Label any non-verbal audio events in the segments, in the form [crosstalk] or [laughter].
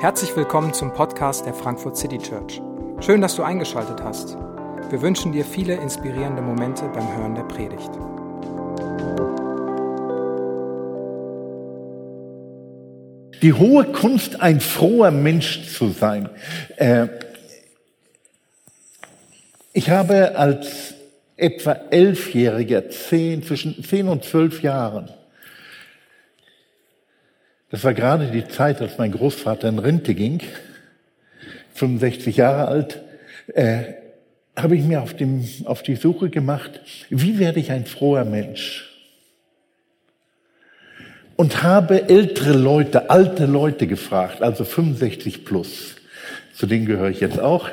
Herzlich willkommen zum Podcast der Frankfurt City Church. Schön, dass du eingeschaltet hast. Wir wünschen dir viele inspirierende Momente beim Hören der Predigt. Die hohe Kunst, ein froher Mensch zu sein. Äh, ich habe als etwa Elfjähriger, zehn, zwischen zehn und zwölf Jahren, das war gerade die Zeit, als mein Großvater in Rente ging, 65 Jahre alt, äh, habe ich mir auf, dem, auf die Suche gemacht, wie werde ich ein froher Mensch? Und habe ältere Leute, alte Leute gefragt, also 65 plus, zu denen gehöre ich jetzt auch,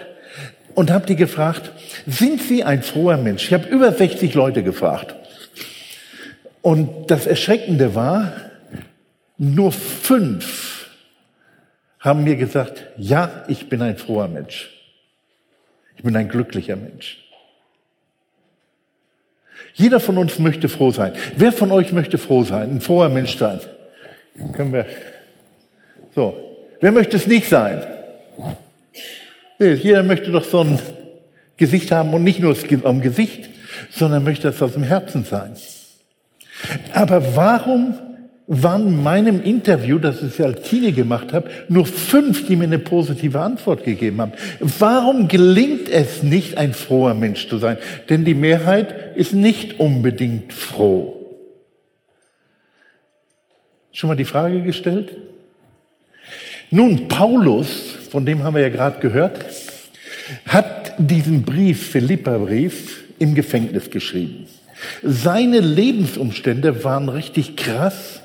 und habe die gefragt, sind Sie ein froher Mensch? Ich habe über 60 Leute gefragt. Und das Erschreckende war, nur fünf haben mir gesagt, ja, ich bin ein froher Mensch. Ich bin ein glücklicher Mensch. Jeder von uns möchte froh sein. Wer von euch möchte froh sein, ein froher Mensch sein? Können wir. So. Wer möchte es nicht sein? Jeder möchte doch so ein Gesicht haben und nicht nur am Gesicht, sondern möchte es aus dem Herzen sein. Aber warum waren in meinem Interview, das ich als Teenie gemacht habe, nur fünf, die mir eine positive Antwort gegeben haben. Warum gelingt es nicht, ein froher Mensch zu sein? Denn die Mehrheit ist nicht unbedingt froh. Schon mal die Frage gestellt? Nun, Paulus, von dem haben wir ja gerade gehört, hat diesen Brief, Philippa-Brief, im Gefängnis geschrieben. Seine Lebensumstände waren richtig krass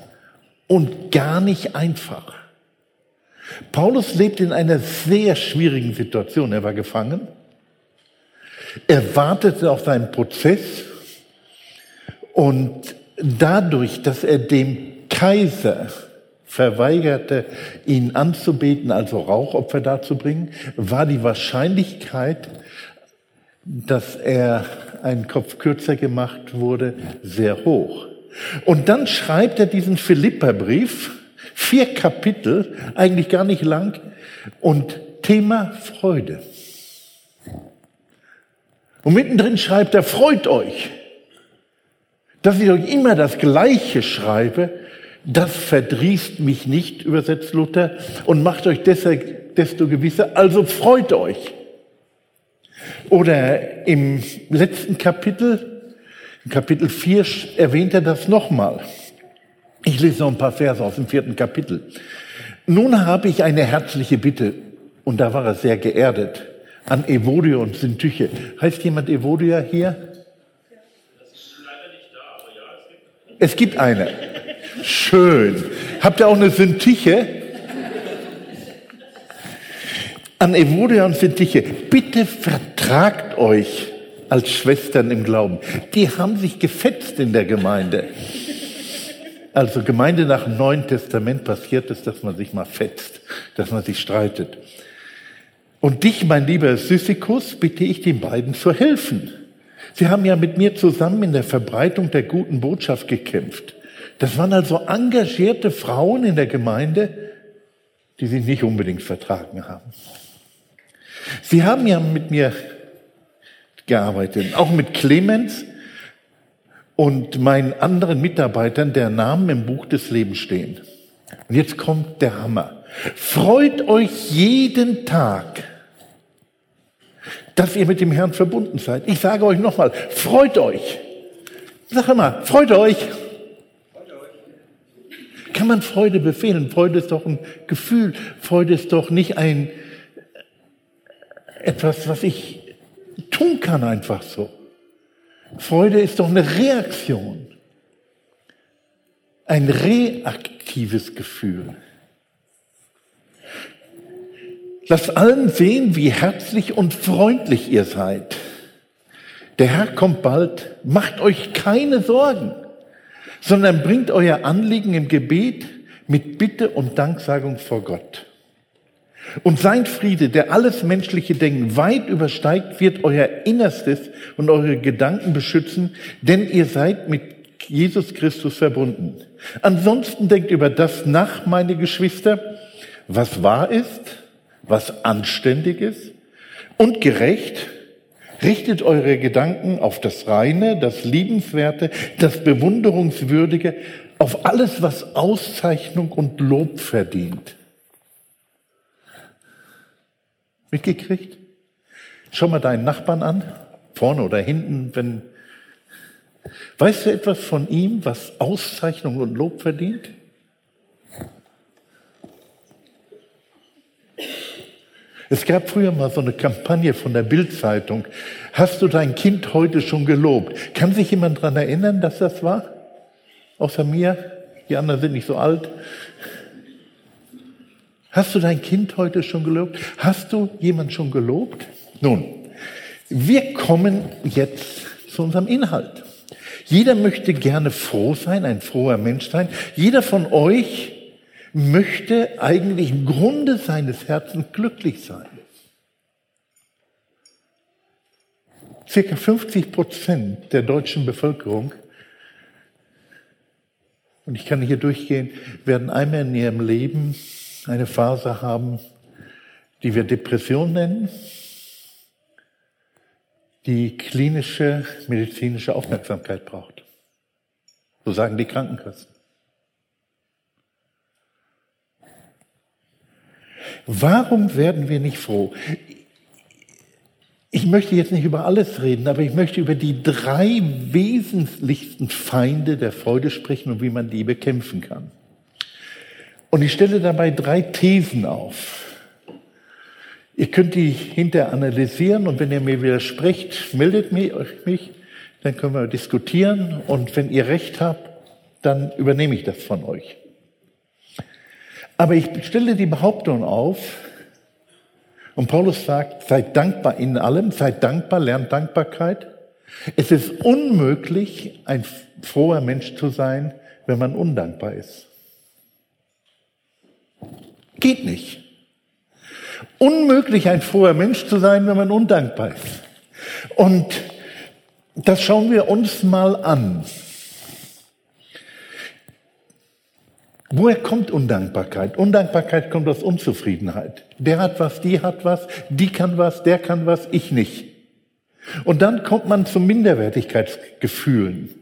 und gar nicht einfach. Paulus lebt in einer sehr schwierigen Situation. Er war gefangen. Er wartete auf seinen Prozess und dadurch, dass er dem Kaiser verweigerte, ihn anzubeten, also Rauchopfer darzubringen, war die Wahrscheinlichkeit, dass er einen Kopf kürzer gemacht wurde, sehr hoch. Und dann schreibt er diesen Philipperbrief, vier Kapitel, eigentlich gar nicht lang, und Thema Freude. Und mittendrin schreibt er, freut euch, dass ich euch immer das Gleiche schreibe, das verdrießt mich nicht, übersetzt Luther, und macht euch deshalb desto gewisser, also freut euch. Oder im letzten Kapitel in Kapitel 4 erwähnt er das nochmal. Ich lese noch ein paar Verse aus dem vierten Kapitel. Nun habe ich eine herzliche Bitte, und da war er sehr geerdet, an Evodia und Syntyche. Heißt jemand Evodia hier? Es gibt eine. Schön. Habt ihr auch eine Syntyche? An Evodia und Syntyche. Bitte vertragt euch als Schwestern im Glauben. Die haben sich gefetzt in der Gemeinde. Also Gemeinde nach dem Neuen Testament passiert es, dass man sich mal fetzt, dass man sich streitet. Und dich, mein lieber Syssikus, bitte ich den beiden zu helfen. Sie haben ja mit mir zusammen in der Verbreitung der guten Botschaft gekämpft. Das waren also engagierte Frauen in der Gemeinde, die sich nicht unbedingt vertragen haben. Sie haben ja mit mir gearbeitet, auch mit Clemens und meinen anderen Mitarbeitern, der Namen im Buch des Lebens stehen. Und jetzt kommt der Hammer. Freut euch jeden Tag, dass ihr mit dem Herrn verbunden seid. Ich sage euch nochmal, freut euch. Sag mal, freut euch. Kann man Freude befehlen? Freude ist doch ein Gefühl. Freude ist doch nicht ein etwas, was ich tun kann einfach so. Freude ist doch eine Reaktion. Ein reaktives Gefühl. Lasst allen sehen, wie herzlich und freundlich ihr seid. Der Herr kommt bald. Macht euch keine Sorgen, sondern bringt euer Anliegen im Gebet mit Bitte und Danksagung vor Gott. Und sein Friede, der alles menschliche Denken weit übersteigt, wird euer Innerstes und eure Gedanken beschützen, denn ihr seid mit Jesus Christus verbunden. Ansonsten denkt über das nach, meine Geschwister, was wahr ist, was anständig ist und gerecht. Richtet eure Gedanken auf das Reine, das Liebenswerte, das Bewunderungswürdige, auf alles, was Auszeichnung und Lob verdient. Mitgekriegt? Schau mal deinen Nachbarn an, vorne oder hinten, wenn Weißt du etwas von ihm, was Auszeichnung und Lob verdient? Es gab früher mal so eine Kampagne von der Bildzeitung. Hast du dein Kind heute schon gelobt? Kann sich jemand daran erinnern, dass das war? Außer mir? Die anderen sind nicht so alt. Hast du dein Kind heute schon gelobt? Hast du jemand schon gelobt? Nun, wir kommen jetzt zu unserem Inhalt. Jeder möchte gerne froh sein, ein froher Mensch sein. Jeder von euch möchte eigentlich im Grunde seines Herzens glücklich sein. Circa 50 Prozent der deutschen Bevölkerung, und ich kann hier durchgehen, werden einmal in ihrem Leben eine Phase haben, die wir Depression nennen, die klinische medizinische Aufmerksamkeit braucht. So sagen die Krankenkassen. Warum werden wir nicht froh? Ich möchte jetzt nicht über alles reden, aber ich möchte über die drei wesentlichsten Feinde der Freude sprechen und wie man die bekämpfen kann. Und ich stelle dabei drei Thesen auf. Ihr könnt die hinterher analysieren und wenn ihr mir widersprecht, meldet mich, dann können wir diskutieren und wenn ihr recht habt, dann übernehme ich das von euch. Aber ich stelle die Behauptung auf, und Paulus sagt, seid dankbar in allem, seid dankbar, lernt Dankbarkeit. Es ist unmöglich, ein froher Mensch zu sein, wenn man undankbar ist. Geht nicht. Unmöglich, ein froher Mensch zu sein, wenn man undankbar ist. Und das schauen wir uns mal an. Woher kommt Undankbarkeit? Undankbarkeit kommt aus Unzufriedenheit. Der hat was, die hat was, die kann was, der kann was, ich nicht. Und dann kommt man zu Minderwertigkeitsgefühlen.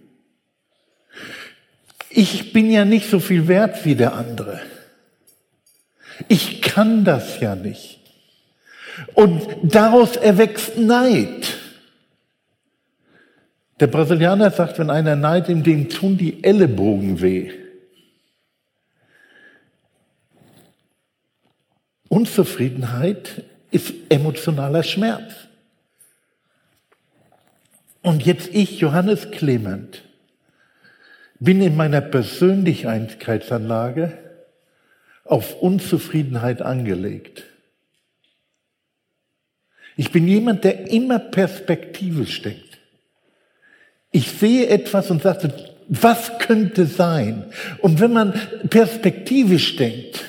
Ich bin ja nicht so viel wert wie der andere. Ich kann das ja nicht. Und daraus erwächst Neid. Der Brasilianer sagt, wenn einer neidet, dem tun die Ellenbogen weh. Unzufriedenheit ist emotionaler Schmerz. Und jetzt ich, Johannes Clement, bin in meiner Persönlichkeitsanlage auf Unzufriedenheit angelegt. Ich bin jemand, der immer perspektivisch denkt. Ich sehe etwas und sage, was könnte sein? Und wenn man perspektivisch denkt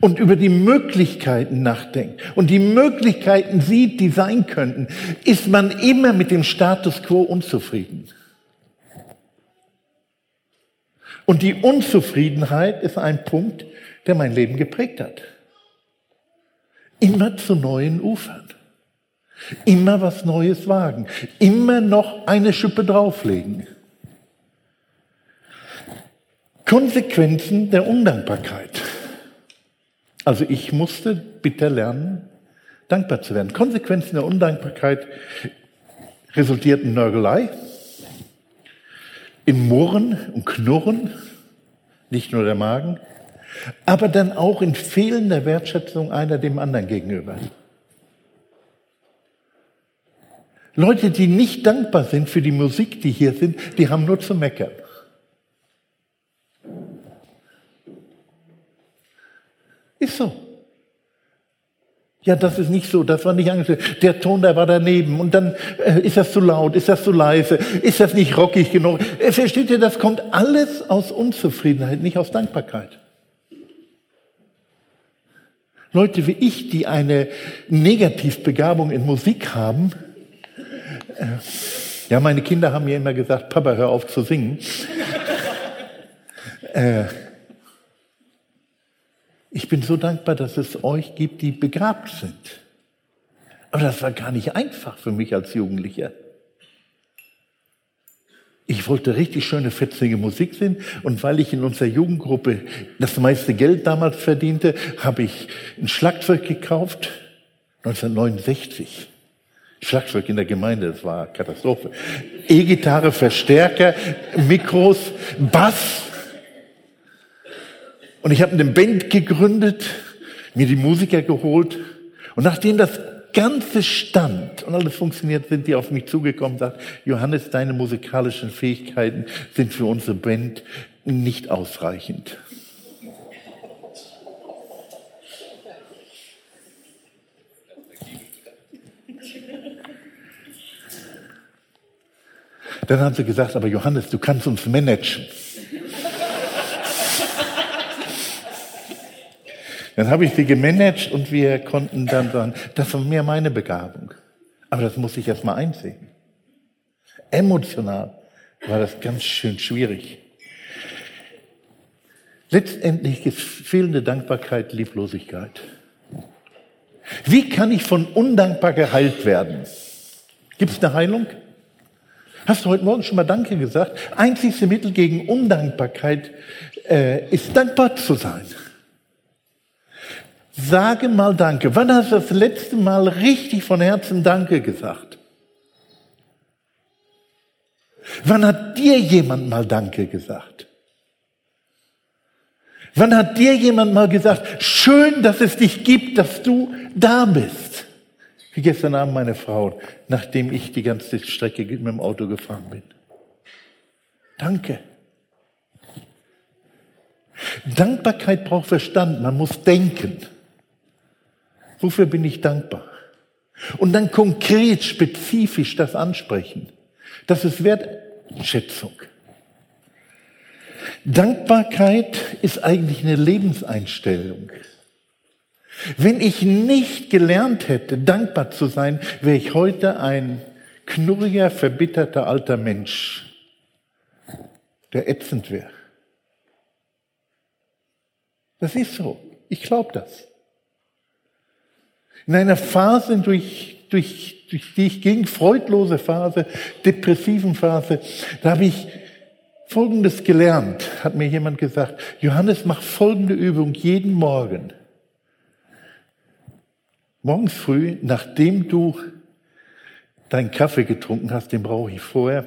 und über die Möglichkeiten nachdenkt und die Möglichkeiten sieht, die sein könnten, ist man immer mit dem Status quo unzufrieden. Und die Unzufriedenheit ist ein Punkt, der mein Leben geprägt hat. Immer zu neuen Ufern. Immer was Neues wagen. Immer noch eine Schippe drauflegen. Konsequenzen der Undankbarkeit. Also ich musste bitter lernen, dankbar zu werden. Konsequenzen der Undankbarkeit resultierten Nörgelei, in Murren und Knurren, nicht nur der Magen, aber dann auch in fehlender Wertschätzung einer dem anderen gegenüber. Leute, die nicht dankbar sind für die Musik, die hier sind, die haben nur zu meckern. Ist so. Ja, das ist nicht so, das war nicht angestellt. Der Ton, der war daneben. Und dann äh, ist das zu laut, ist das zu leise, ist das nicht rockig genug. Äh, versteht ihr, das kommt alles aus Unzufriedenheit, nicht aus Dankbarkeit. Leute wie ich, die eine Negativbegabung in Musik haben, äh, Ja, meine Kinder haben mir immer gesagt, Papa, hör auf zu singen. äh, ich bin so dankbar, dass es euch gibt, die begabt sind. Aber das war gar nicht einfach für mich als Jugendlicher. Ich wollte richtig schöne, fetzige Musik singen und weil ich in unserer Jugendgruppe das meiste Geld damals verdiente, habe ich ein Schlagzeug gekauft, 1969. Schlagzeug in der Gemeinde, das war Katastrophe. E-Gitarre, Verstärker, Mikros, Bass. Und ich habe eine Band gegründet, mir die Musiker geholt. Und nachdem das Ganze stand und alles funktioniert, sind die auf mich zugekommen und sagt, Johannes, deine musikalischen Fähigkeiten sind für unsere Band nicht ausreichend. Dann haben sie gesagt, aber Johannes, du kannst uns managen. Dann habe ich sie gemanagt und wir konnten dann sagen, das war mir meine Begabung. Aber das muss ich erst mal einsehen. Emotional war das ganz schön schwierig. Letztendlich ist fehlende Dankbarkeit Lieblosigkeit. Wie kann ich von undankbar geheilt werden? Gibt es eine Heilung? Hast du heute Morgen schon mal Danke gesagt? Einzigste Mittel gegen Undankbarkeit äh, ist dankbar zu sein. Sage mal Danke. Wann hast du das letzte Mal richtig von Herzen Danke gesagt? Wann hat dir jemand mal Danke gesagt? Wann hat dir jemand mal gesagt, schön, dass es dich gibt, dass du da bist? Wie gestern Abend meine Frau, nachdem ich die ganze Strecke mit dem Auto gefahren bin. Danke. Dankbarkeit braucht Verstand, man muss denken. Wofür bin ich dankbar? Und dann konkret, spezifisch das ansprechen. Das ist Wertschätzung. Dankbarkeit ist eigentlich eine Lebenseinstellung. Wenn ich nicht gelernt hätte, dankbar zu sein, wäre ich heute ein knurriger, verbitterter alter Mensch, der ätzend wäre. Das ist so. Ich glaube das. In einer Phase, durch, durch, durch die ich ging, freudlose Phase, depressiven Phase, da habe ich Folgendes gelernt, hat mir jemand gesagt. Johannes, mach folgende Übung jeden Morgen. Morgens früh, nachdem du deinen Kaffee getrunken hast, den brauche ich vorher,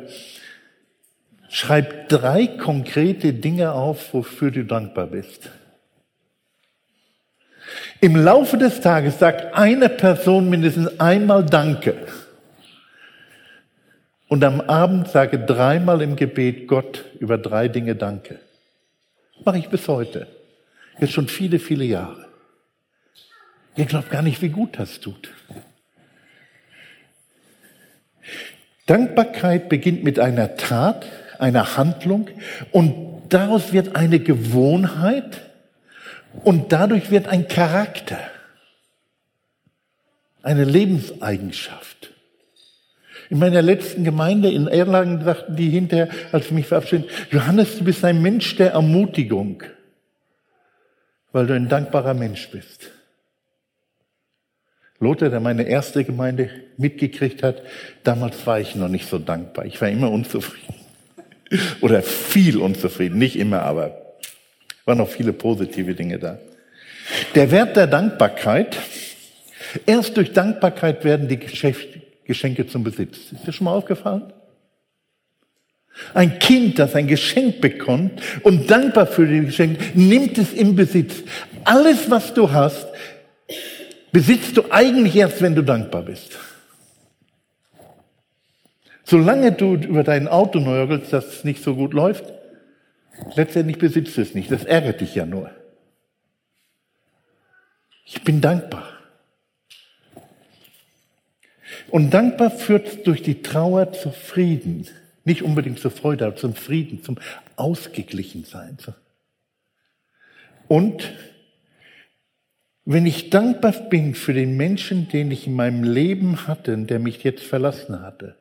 schreib drei konkrete Dinge auf, wofür du dankbar bist. Im Laufe des Tages sagt eine Person mindestens einmal Danke. Und am Abend sage dreimal im Gebet Gott über drei Dinge Danke. Mache ich bis heute. Jetzt schon viele, viele Jahre. Ihr glaubt gar nicht, wie gut das tut. Dankbarkeit beginnt mit einer Tat, einer Handlung und daraus wird eine Gewohnheit, und dadurch wird ein Charakter, eine Lebenseigenschaft. In meiner letzten Gemeinde in Erlangen sagten die hinterher, als sie mich verabschieden, Johannes, du bist ein Mensch der Ermutigung, weil du ein dankbarer Mensch bist. Lothar, der meine erste Gemeinde mitgekriegt hat, damals war ich noch nicht so dankbar. Ich war immer unzufrieden. [laughs] Oder viel unzufrieden. Nicht immer, aber waren noch viele positive Dinge da. Der Wert der Dankbarkeit. Erst durch Dankbarkeit werden die Geschenke zum Besitz. Ist dir schon mal aufgefallen? Ein Kind, das ein Geschenk bekommt und dankbar für das Geschenk, nimmt es im Besitz. Alles, was du hast, besitzt du eigentlich erst, wenn du dankbar bist. Solange du über dein Auto neuergelst, das es nicht so gut läuft, Letztendlich besitzt es nicht. Das ärgert dich ja nur. Ich bin dankbar. Und dankbar führt durch die Trauer zu Frieden. Nicht unbedingt zur Freude, aber zum Frieden, zum Ausgeglichensein. Und wenn ich dankbar bin für den Menschen, den ich in meinem Leben hatte, der mich jetzt verlassen hatte,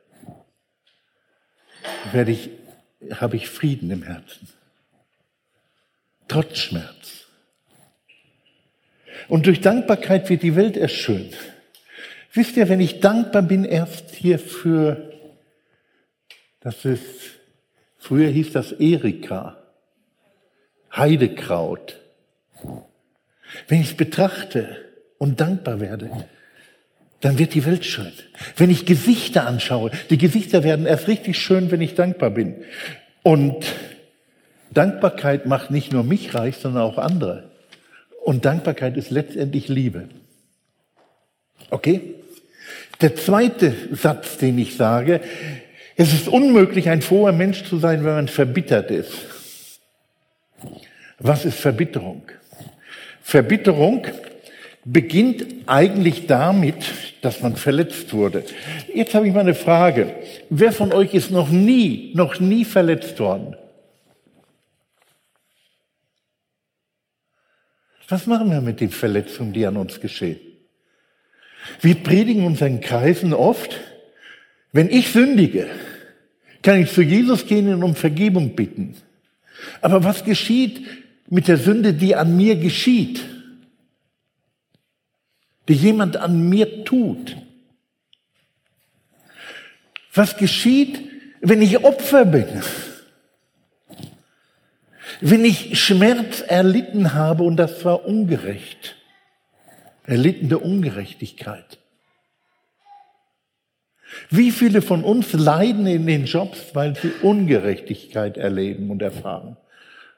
werde ich, habe ich Frieden im Herzen. Trotz Schmerz. Und durch Dankbarkeit wird die Welt erst schön. Wisst ihr, wenn ich dankbar bin erst hier für, das ist, früher hieß das Erika, Heidekraut. Wenn ich es betrachte und dankbar werde, dann wird die Welt schön. Wenn ich Gesichter anschaue, die Gesichter werden erst richtig schön, wenn ich dankbar bin. Und Dankbarkeit macht nicht nur mich reich, sondern auch andere. Und Dankbarkeit ist letztendlich Liebe. Okay? Der zweite Satz, den ich sage, es ist unmöglich, ein froher Mensch zu sein, wenn man verbittert ist. Was ist Verbitterung? Verbitterung beginnt eigentlich damit, dass man verletzt wurde. Jetzt habe ich mal eine Frage. Wer von euch ist noch nie, noch nie verletzt worden? Was machen wir mit den Verletzungen, die an uns geschehen? Wir predigen unseren Kreisen oft, wenn ich sündige, kann ich zu Jesus gehen und um Vergebung bitten. Aber was geschieht mit der Sünde, die an mir geschieht? Die jemand an mir tut? Was geschieht, wenn ich Opfer bin? Wenn ich Schmerz erlitten habe und das war ungerecht? erlittene Ungerechtigkeit. Wie viele von uns leiden in den Jobs, weil sie Ungerechtigkeit erleben und erfahren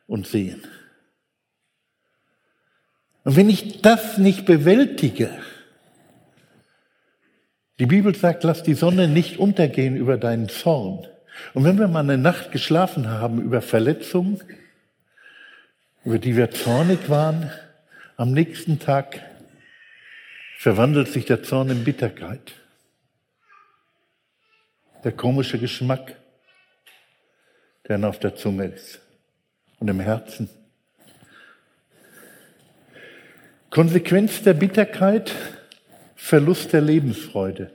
und sehen? Und wenn ich das nicht bewältige, die Bibel sagt, lass die Sonne nicht untergehen über deinen Zorn. Und wenn wir mal eine Nacht geschlafen haben über Verletzungen, über die wir zornig waren, am nächsten Tag verwandelt sich der Zorn in Bitterkeit. Der komische Geschmack, der auf der Zunge ist und im Herzen. Konsequenz der Bitterkeit, Verlust der Lebensfreude.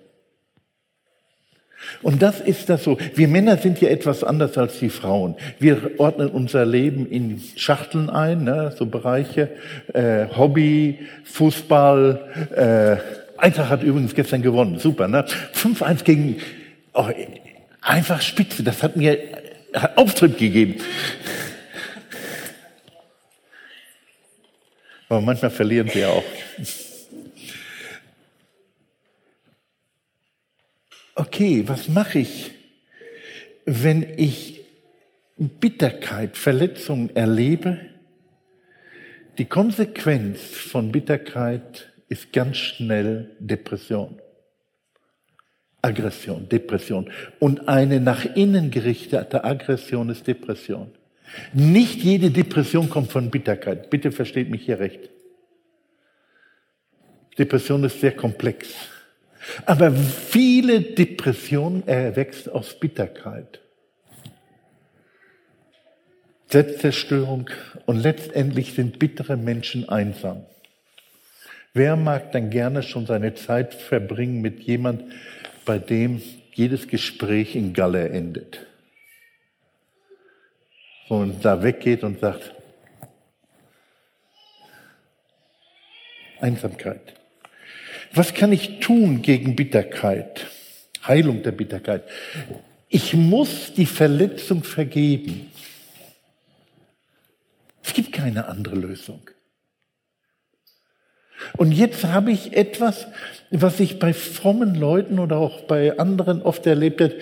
Und das ist das so. Wir Männer sind ja etwas anders als die Frauen. Wir ordnen unser Leben in Schachteln ein, ne? so Bereiche, äh, Hobby, Fußball. Äh, Eintracht hat übrigens gestern gewonnen, super. Ne? 5-1 gegen, oh, einfach spitze, das hat mir hat Auftritt gegeben. Aber manchmal verlieren sie ja auch. Okay, was mache ich, wenn ich Bitterkeit, Verletzung erlebe? Die Konsequenz von Bitterkeit ist ganz schnell Depression. Aggression, Depression. Und eine nach innen gerichtete Aggression ist Depression. Nicht jede Depression kommt von Bitterkeit. Bitte versteht mich hier recht. Depression ist sehr komplex. Aber viele Depressionen erwächst aus Bitterkeit. Selbstzerstörung und letztendlich sind bittere Menschen einsam. Wer mag dann gerne schon seine Zeit verbringen mit jemand, bei dem jedes Gespräch in Galle endet? Und da weggeht und sagt, Einsamkeit. Was kann ich tun gegen Bitterkeit? Heilung der Bitterkeit. Ich muss die Verletzung vergeben. Es gibt keine andere Lösung. Und jetzt habe ich etwas, was ich bei frommen Leuten oder auch bei anderen oft erlebt habe.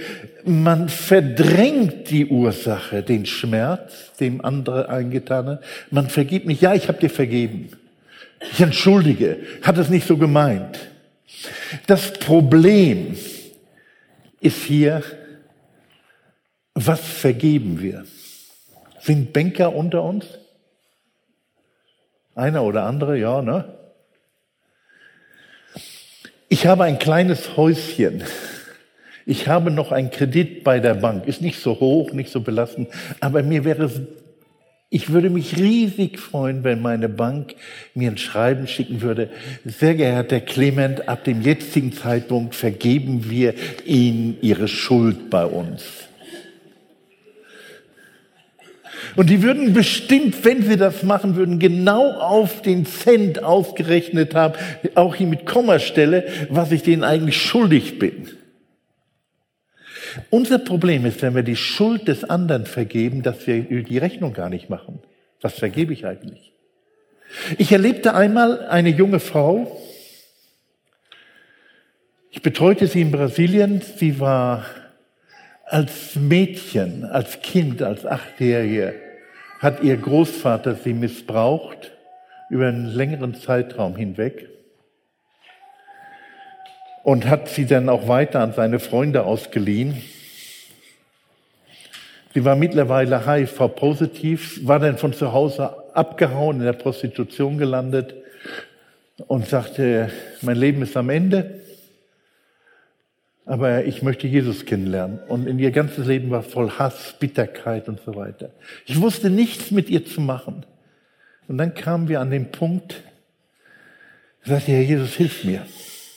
Man verdrängt die Ursache, den Schmerz, dem andere eingetan hat. Man vergibt mich. Ja, ich habe dir vergeben. Ich entschuldige, hat es nicht so gemeint. Das Problem ist hier, was vergeben wir? Sind Banker unter uns? Einer oder andere, ja, ne? Ich habe ein kleines Häuschen. Ich habe noch einen Kredit bei der Bank. Ist nicht so hoch, nicht so belastend, aber mir wäre es ich würde mich riesig freuen, wenn meine Bank mir ein Schreiben schicken würde. Sehr geehrter Clement, ab dem jetzigen Zeitpunkt vergeben wir Ihnen Ihre Schuld bei uns. Und die würden bestimmt, wenn sie das machen würden, genau auf den Cent ausgerechnet haben, auch hier mit Kommastelle, was ich denen eigentlich schuldig bin. Unser Problem ist, wenn wir die Schuld des anderen vergeben, dass wir die Rechnung gar nicht machen. Was vergebe ich eigentlich? Ich erlebte einmal eine junge Frau. Ich betreute sie in Brasilien. Sie war als Mädchen, als Kind, als Achtjährige, hat ihr Großvater sie missbraucht über einen längeren Zeitraum hinweg und hat sie dann auch weiter an seine Freunde ausgeliehen. Sie war mittlerweile HIV-positiv, war dann von zu Hause abgehauen, in der Prostitution gelandet und sagte, mein Leben ist am Ende, aber ich möchte Jesus kennenlernen. Und in ihr ganzes Leben war voll Hass, Bitterkeit und so weiter. Ich wusste nichts mit ihr zu machen. Und dann kamen wir an den Punkt, sagte, Herr Jesus, hilf mir.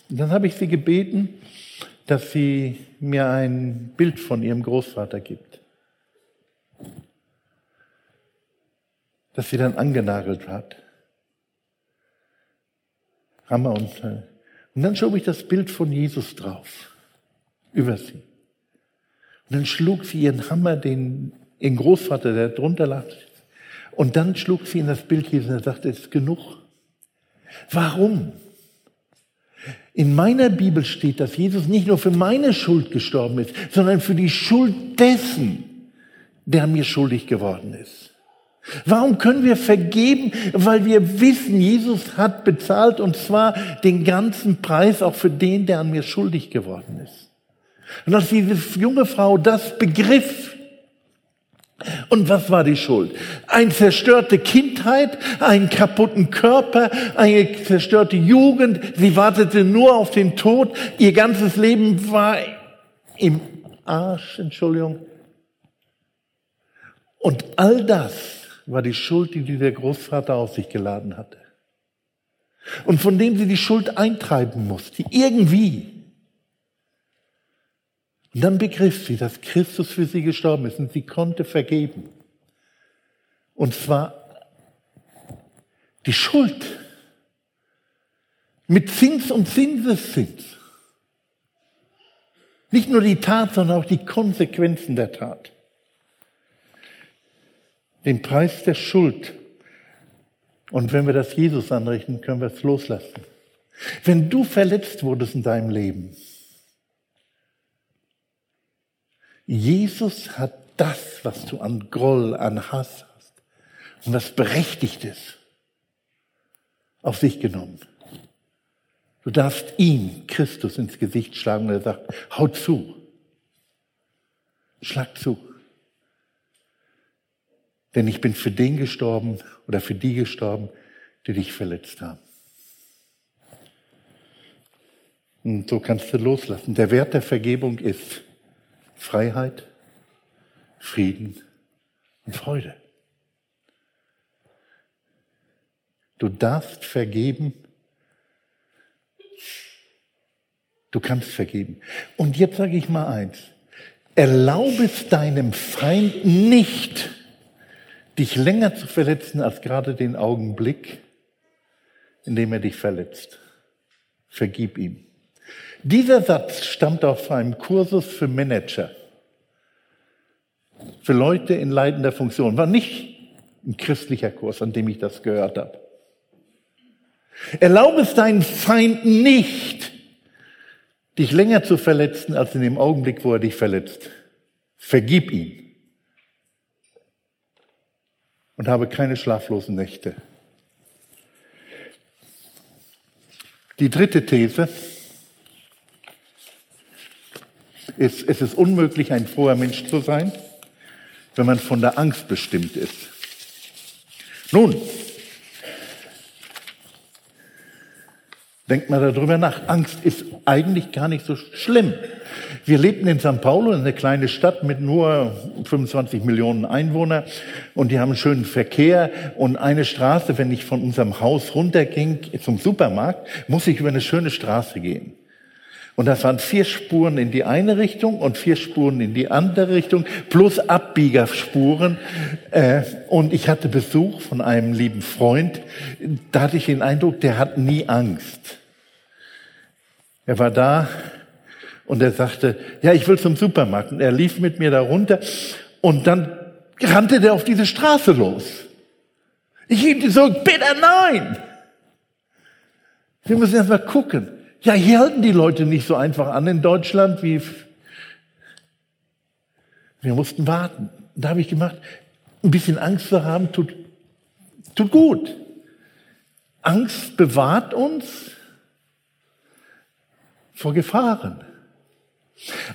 Und dann habe ich sie gebeten, dass sie mir ein Bild von ihrem Großvater gibt. Das sie dann angenagelt hat. Hammer und, und dann schob ich das Bild von Jesus drauf. Über sie. Und dann schlug sie ihren Hammer, den, ihren Großvater, der drunter lag, und dann schlug sie in das Bild Jesus und sagte, es ist genug. Warum? In meiner Bibel steht, dass Jesus nicht nur für meine Schuld gestorben ist, sondern für die Schuld dessen, der mir schuldig geworden ist. Warum können wir vergeben? Weil wir wissen, Jesus hat bezahlt und zwar den ganzen Preis auch für den, der an mir schuldig geworden ist. Und als diese junge Frau das begriff, und was war die Schuld? Eine zerstörte Kindheit, einen kaputten Körper, eine zerstörte Jugend. Sie wartete nur auf den Tod. Ihr ganzes Leben war im Arsch, Entschuldigung. Und all das war die Schuld, die der Großvater auf sich geladen hatte. Und von dem sie die Schuld eintreiben musste. Irgendwie. Und dann begriff sie, dass Christus für sie gestorben ist und sie konnte vergeben. Und zwar die Schuld mit Zins und Zinseszins. Nicht nur die Tat, sondern auch die Konsequenzen der Tat. Den Preis der Schuld. Und wenn wir das Jesus anrichten, können wir es loslassen. Wenn du verletzt wurdest in deinem Leben, Jesus hat das, was du an Groll, an Hass hast und was berechtigt ist, auf sich genommen. Du darfst ihm, Christus, ins Gesicht schlagen und er sagt, hau zu. Schlag zu. Denn ich bin für den gestorben oder für die gestorben, die dich verletzt haben. Und so kannst du loslassen. Der Wert der Vergebung ist, Freiheit, Frieden und Freude. Du darfst vergeben. Du kannst vergeben. Und jetzt sage ich mal eins. Erlaube es deinem Feind nicht, dich länger zu verletzen als gerade den Augenblick, in dem er dich verletzt. Vergib ihm. Dieser Satz stammt aus einem Kursus für Manager, für Leute in leitender Funktion. War nicht ein christlicher Kurs, an dem ich das gehört habe. Erlaube es deinen Feind nicht, dich länger zu verletzen, als in dem Augenblick, wo er dich verletzt. Vergib ihn. Und habe keine schlaflosen Nächte. Die dritte These ist, es ist unmöglich, ein froher Mensch zu sein, wenn man von der Angst bestimmt ist. Nun, denkt mal darüber nach. Angst ist eigentlich gar nicht so schlimm. Wir lebten in St. Paulo, eine kleine Stadt mit nur 25 Millionen Einwohnern und die haben einen schönen Verkehr und eine Straße, wenn ich von unserem Haus runterging zum Supermarkt, muss ich über eine schöne Straße gehen. Und das waren vier Spuren in die eine Richtung und vier Spuren in die andere Richtung, plus Abbiegerspuren. Äh, und ich hatte Besuch von einem lieben Freund. Da hatte ich den Eindruck, der hat nie Angst. Er war da und er sagte, ja, ich will zum Supermarkt. Und er lief mit mir da runter und dann rannte der auf diese Straße los. Ich hielt so, bitte nein! Wir müssen erst mal gucken. Ja, hier halten die Leute nicht so einfach an in Deutschland wie wir mussten warten. Da habe ich gemacht, ein bisschen Angst zu haben, tut, tut gut. Angst bewahrt uns vor Gefahren.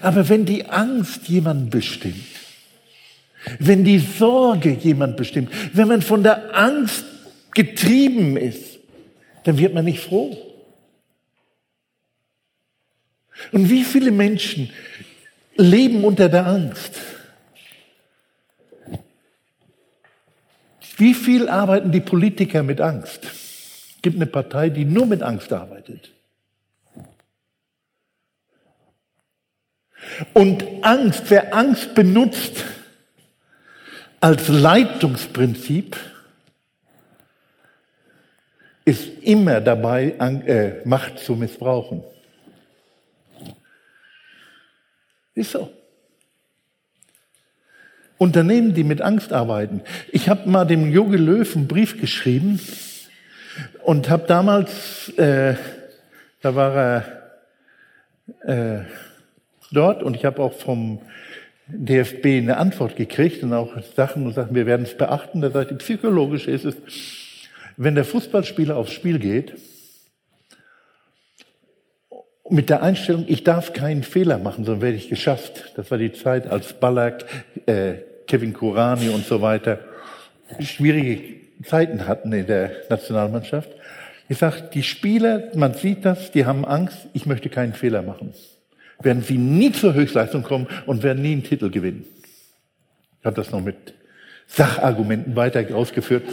Aber wenn die Angst jemanden bestimmt, wenn die Sorge jemand bestimmt, wenn man von der Angst getrieben ist, dann wird man nicht froh. Und wie viele Menschen leben unter der Angst? Wie viel arbeiten die Politiker mit Angst? Es gibt eine Partei, die nur mit Angst arbeitet. Und Angst, wer Angst benutzt als Leitungsprinzip, ist immer dabei, äh, Macht zu missbrauchen. Ist so. Unternehmen, die mit Angst arbeiten. Ich habe mal dem Jogi Löw einen Brief geschrieben und habe damals, äh, da war er äh, dort und ich habe auch vom DFB eine Antwort gekriegt und auch Sachen und sagten, wir werden es beachten. Da sagt, psychologisch ist es, wenn der Fußballspieler aufs Spiel geht, mit der Einstellung, ich darf keinen Fehler machen, sonst werde ich geschafft. Das war die Zeit, als Ballack, äh, Kevin Kurani und so weiter schwierige Zeiten hatten in der Nationalmannschaft. Ich sage, die Spieler, man sieht das, die haben Angst, ich möchte keinen Fehler machen. Werden sie nie zur Höchstleistung kommen und werden nie einen Titel gewinnen. Ich habe das noch mit Sachargumenten weiter ausgeführt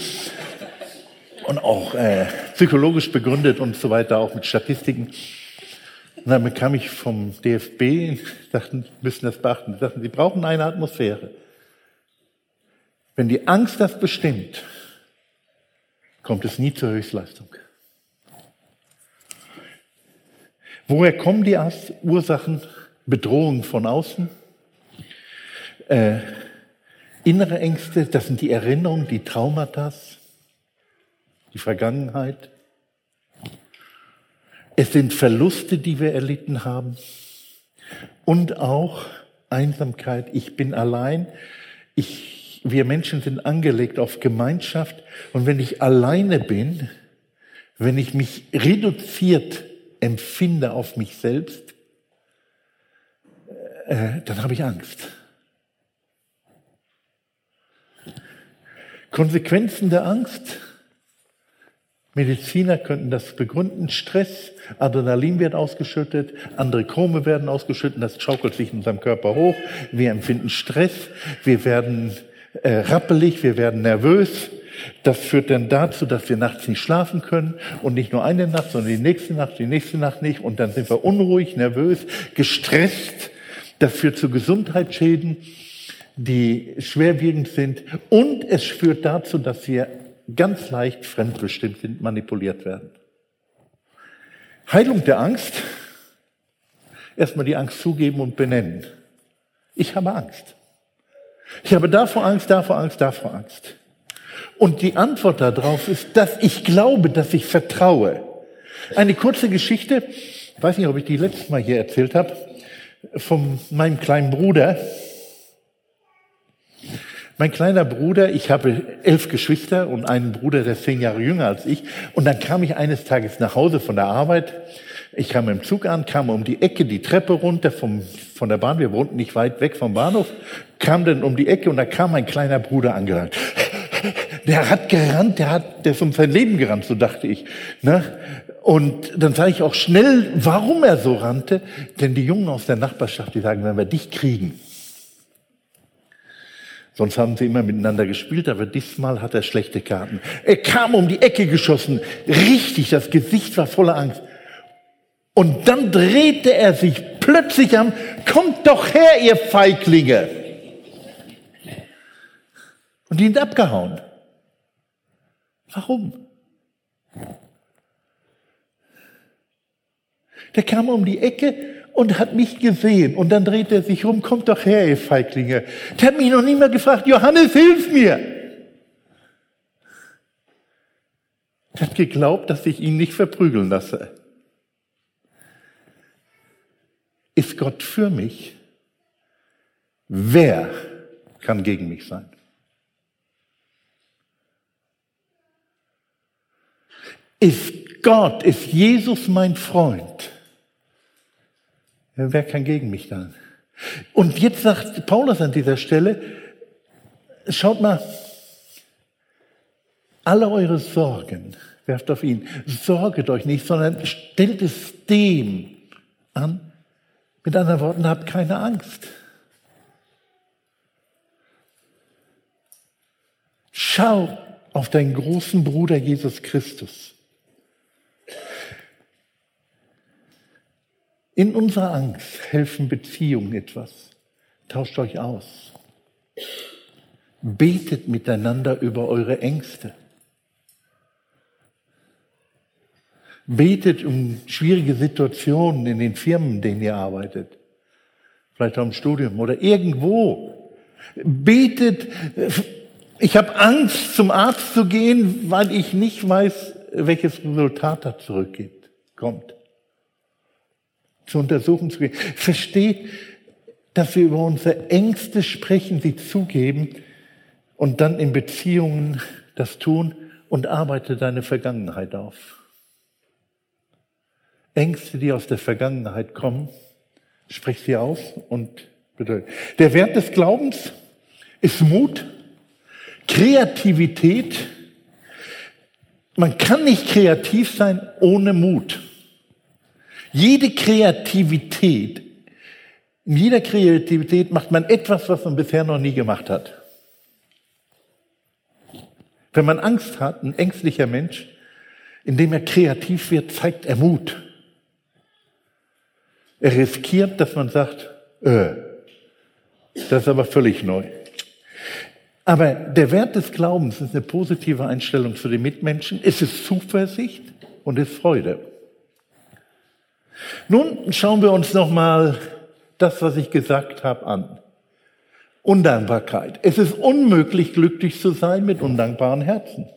und auch äh, psychologisch begründet und so weiter, auch mit Statistiken. Und dann bekam ich vom DFB, sagten, müssen das beachten, sagten, sie brauchen eine Atmosphäre. Wenn die Angst das bestimmt, kommt es nie zur Höchstleistung. Woher kommen die Ursachen? Bedrohungen von außen, äh, innere Ängste, das sind die Erinnerungen, die Traumata, die Vergangenheit. Es sind Verluste, die wir erlitten haben. Und auch Einsamkeit. Ich bin allein. Ich, wir Menschen sind angelegt auf Gemeinschaft. Und wenn ich alleine bin, wenn ich mich reduziert empfinde auf mich selbst, äh, dann habe ich Angst. Konsequenzen der Angst Mediziner könnten das begründen. Stress, Adrenalin wird ausgeschüttet, andere Chrome werden ausgeschüttet, das schaukelt sich in unserem Körper hoch. Wir empfinden Stress, wir werden äh, rappelig, wir werden nervös. Das führt dann dazu, dass wir nachts nicht schlafen können und nicht nur eine Nacht, sondern die nächste Nacht, die nächste Nacht nicht. Und dann sind wir unruhig, nervös, gestresst. Das führt zu Gesundheitsschäden, die schwerwiegend sind. Und es führt dazu, dass wir ganz leicht fremdbestimmt sind, manipuliert werden. Heilung der Angst. Erstmal die Angst zugeben und benennen. Ich habe Angst. Ich habe davor Angst, davor Angst, davor Angst. Und die Antwort darauf ist, dass ich glaube, dass ich vertraue. Eine kurze Geschichte, ich weiß nicht, ob ich die letztes Mal hier erzählt habe, von meinem kleinen Bruder. Mein kleiner Bruder, ich habe elf Geschwister und einen Bruder, der ist zehn Jahre jünger als ich. Und dann kam ich eines Tages nach Hause von der Arbeit. Ich kam im Zug an, kam um die Ecke die Treppe runter vom, von der Bahn. Wir wohnten nicht weit weg vom Bahnhof. Kam dann um die Ecke und da kam mein kleiner Bruder angerannt. Der hat gerannt, der hat, der ist um sein Leben gerannt, so dachte ich. Ne? Und dann sage ich auch schnell, warum er so rannte. Denn die Jungen aus der Nachbarschaft, die sagen, wenn wir dich kriegen, Sonst haben sie immer miteinander gespielt, aber diesmal hat er schlechte Karten. Er kam um die Ecke geschossen, richtig, das Gesicht war voller Angst. Und dann drehte er sich plötzlich am, kommt doch her, ihr Feiglinge. Und die sind abgehauen. Warum? Der kam um die Ecke und hat mich gesehen. Und dann dreht er sich rum, kommt doch her, ihr Feiglinge. Der hat mich noch nie mal gefragt, Johannes, hilf mir. Er hat geglaubt, dass ich ihn nicht verprügeln lasse. Ist Gott für mich? Wer kann gegen mich sein? Ist Gott, ist Jesus mein Freund? Wer kann gegen mich sein? Und jetzt sagt Paulus an dieser Stelle, schaut mal, alle eure Sorgen werft auf ihn. Sorget euch nicht, sondern stellt es dem an. Mit anderen Worten, habt keine Angst. Schau auf deinen großen Bruder Jesus Christus. In unserer Angst helfen Beziehungen etwas. Tauscht euch aus. Betet miteinander über eure Ängste. Betet um schwierige Situationen in den Firmen, in denen ihr arbeitet. Vielleicht auch im Studium oder irgendwo. Betet, ich habe Angst, zum Arzt zu gehen, weil ich nicht weiß, welches Resultat da zurückkommt zu untersuchen zu gehen. Versteht, dass wir über unsere Ängste sprechen, sie zugeben und dann in Beziehungen das tun und arbeite deine Vergangenheit auf. Ängste, die aus der Vergangenheit kommen, sprich sie aus und bedeutet. Der Wert des Glaubens ist Mut, Kreativität. Man kann nicht kreativ sein ohne Mut. Jede Kreativität, in jeder Kreativität macht man etwas, was man bisher noch nie gemacht hat. Wenn man Angst hat, ein ängstlicher Mensch, indem er kreativ wird, zeigt er Mut. Er riskiert, dass man sagt, äh, das ist aber völlig neu. Aber der Wert des Glaubens ist eine positive Einstellung zu den Mitmenschen. Es ist Zuversicht und es ist Freude. Nun schauen wir uns nochmal das, was ich gesagt habe, an. Undankbarkeit. Es ist unmöglich, glücklich zu sein mit undankbaren Herzen.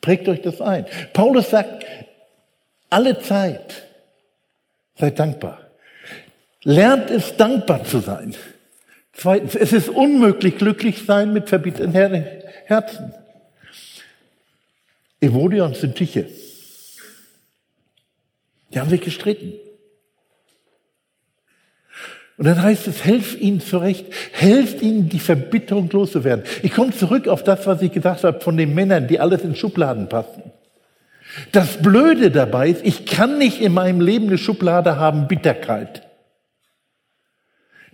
Prägt euch das ein. Paulus sagt, alle Zeit seid dankbar. Lernt es, dankbar zu sein. Zweitens, es ist unmöglich, glücklich sein mit verbitterten Herzen. Evodia und Syntyche die haben sich gestritten. Und dann heißt es, helf ihnen zurecht, helft ihnen, die Verbitterung loszuwerden. Ich komme zurück auf das, was ich gesagt habe von den Männern, die alles in Schubladen passen. Das Blöde dabei ist, ich kann nicht in meinem Leben eine Schublade haben, Bitterkeit.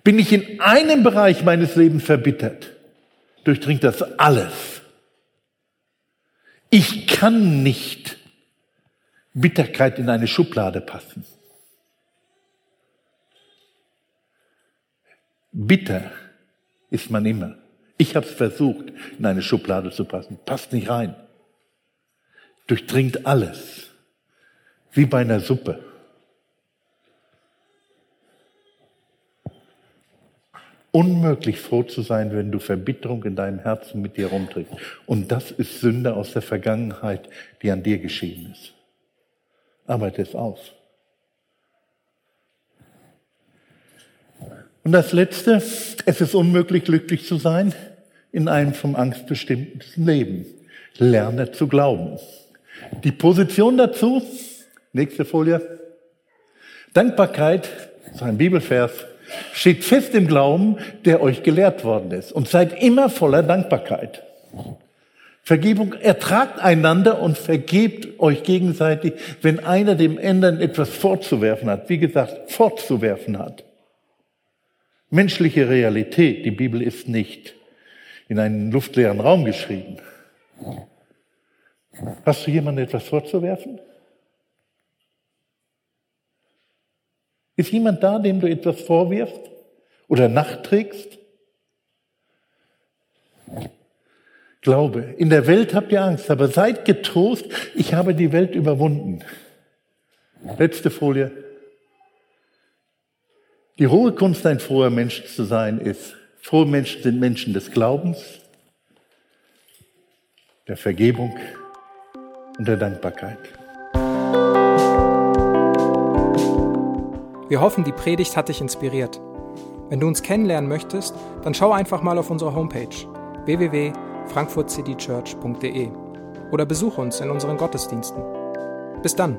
Bin ich in einem Bereich meines Lebens verbittert, durchdringt das alles. Ich kann nicht Bitterkeit in eine Schublade passen. Bitter ist man immer. Ich habe es versucht, in eine Schublade zu passen. Passt nicht rein. Durchdringt alles. Wie bei einer Suppe. Unmöglich froh zu sein, wenn du Verbitterung in deinem Herzen mit dir rumträgst. Und das ist Sünde aus der Vergangenheit, die an dir geschehen ist. Arbeite es aus. Und das Letzte, es ist unmöglich, glücklich zu sein in einem vom Angst bestimmten Leben. Lerne zu glauben. Die Position dazu, nächste Folie. Dankbarkeit, ist ein Bibelvers, steht fest im Glauben, der euch gelehrt worden ist. Und seid immer voller Dankbarkeit. Vergebung, ertragt einander und vergebt euch gegenseitig, wenn einer dem anderen etwas vorzuwerfen hat. Wie gesagt, fortzuwerfen hat. Menschliche Realität, die Bibel ist nicht in einen luftleeren Raum geschrieben. Hast du jemandem etwas vorzuwerfen? Ist jemand da, dem du etwas vorwirfst oder nachträgst? Glaube, in der Welt habt ihr Angst, aber seid getrost, ich habe die Welt überwunden. Letzte Folie. Die hohe Kunst, ein froher Mensch zu sein, ist, frohe Menschen sind Menschen des Glaubens, der Vergebung und der Dankbarkeit. Wir hoffen, die Predigt hat dich inspiriert. Wenn du uns kennenlernen möchtest, dann schau einfach mal auf unsere Homepage www.frankfurtcitychurch.de oder besuch uns in unseren Gottesdiensten. Bis dann!